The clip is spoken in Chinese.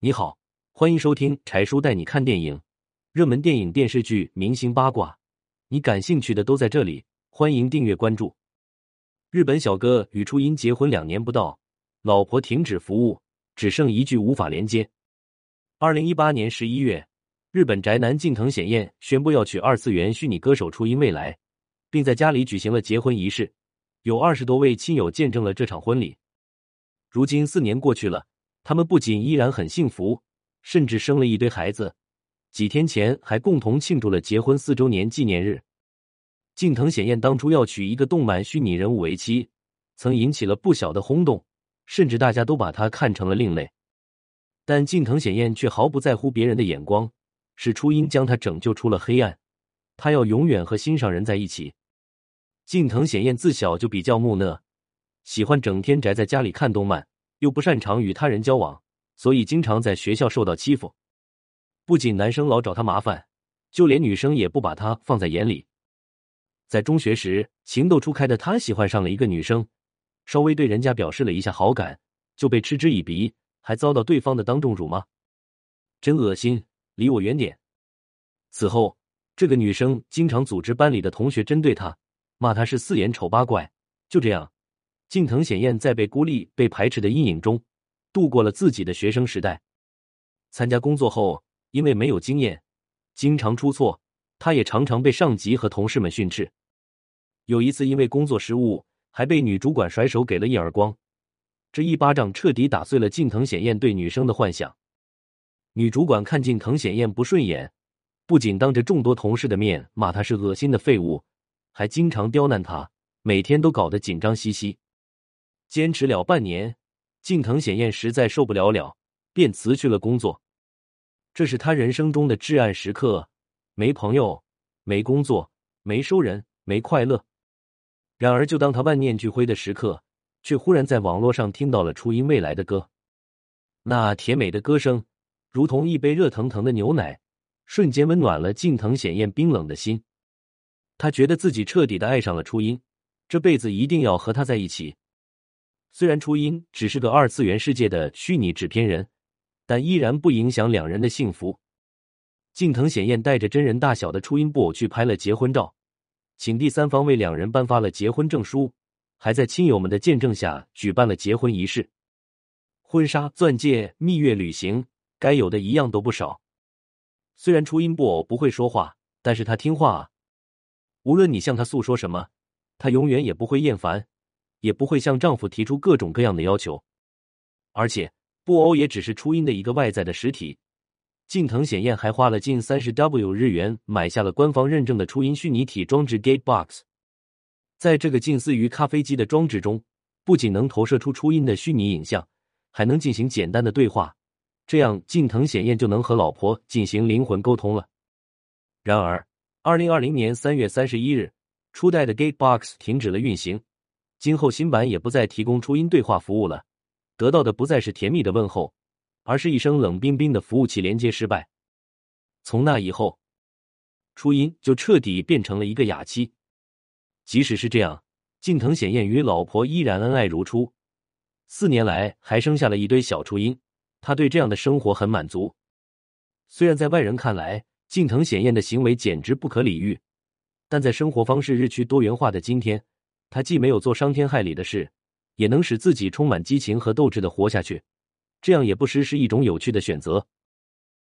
你好，欢迎收听柴叔带你看电影，热门电影、电视剧、明星八卦，你感兴趣的都在这里。欢迎订阅关注。日本小哥与初音结婚两年不到，老婆停止服务，只剩一句无法连接。二零一八年十一月，日本宅男近藤显彦宣布要娶二次元虚拟歌手初音未来，并在家里举行了结婚仪式，有二十多位亲友见证了这场婚礼。如今四年过去了，他们不仅依然很幸福，甚至生了一堆孩子。几天前还共同庆祝了结婚四周年纪念日。近藤显彦当初要娶一个动漫虚拟人物为妻，曾引起了不小的轰动，甚至大家都把他看成了另类。但近藤显彦却毫不在乎别人的眼光，是初音将他拯救出了黑暗。他要永远和心上人在一起。近藤显彦自小就比较木讷。喜欢整天宅在家里看动漫，又不擅长与他人交往，所以经常在学校受到欺负。不仅男生老找他麻烦，就连女生也不把他放在眼里。在中学时，情窦初开的他喜欢上了一个女生，稍微对人家表示了一下好感，就被嗤之以鼻，还遭到对方的当众辱骂，真恶心！离我远点。此后，这个女生经常组织班里的同学针对他，骂他是四眼丑八怪。就这样。近藤显彦在被孤立、被排斥的阴影中度过了自己的学生时代。参加工作后，因为没有经验，经常出错，他也常常被上级和同事们训斥。有一次，因为工作失误，还被女主管甩手给了一耳光。这一巴掌彻底打碎了近藤显彦对女生的幻想。女主管看近藤显彦不顺眼，不仅当着众多同事的面骂他是恶心的废物，还经常刁难他，每天都搞得紧张兮兮。坚持了半年，近藤显彦实在受不了了，便辞去了工作。这是他人生中的至暗时刻，没朋友，没工作，没收人，没快乐。然而，就当他万念俱灰的时刻，却忽然在网络上听到了初音未来的歌。那甜美的歌声，如同一杯热腾腾的牛奶，瞬间温暖了近藤显彦冰冷的心。他觉得自己彻底的爱上了初音，这辈子一定要和她在一起。虽然初音只是个二次元世界的虚拟纸片人，但依然不影响两人的幸福。近藤显彦带着真人大小的初音布偶去拍了结婚照，请第三方为两人颁发了结婚证书，还在亲友们的见证下举办了结婚仪式。婚纱、钻戒、蜜月旅行，该有的一样都不少。虽然初音布偶不会说话，但是他听话啊。无论你向他诉说什么，他永远也不会厌烦。也不会向丈夫提出各种各样的要求，而且布欧也只是初音的一个外在的实体。近藤显彦还花了近三十 W 日元买下了官方认证的初音虚拟体装置 Gatebox，在这个近似于咖啡机的装置中，不仅能投射出初音的虚拟影像，还能进行简单的对话，这样近藤显彦就能和老婆进行灵魂沟通了。然而，二零二零年三月三十一日，初代的 Gatebox 停止了运行。今后新版也不再提供初音对话服务了，得到的不再是甜蜜的问候，而是一声冷冰冰的服务器连接失败。从那以后，初音就彻底变成了一个哑妻。即使是这样，近藤显彦与老婆依然恩爱如初，四年来还生下了一堆小初音，他对这样的生活很满足。虽然在外人看来，近藤显彦的行为简直不可理喻，但在生活方式日趋多元化的今天。他既没有做伤天害理的事，也能使自己充满激情和斗志的活下去，这样也不失是一种有趣的选择。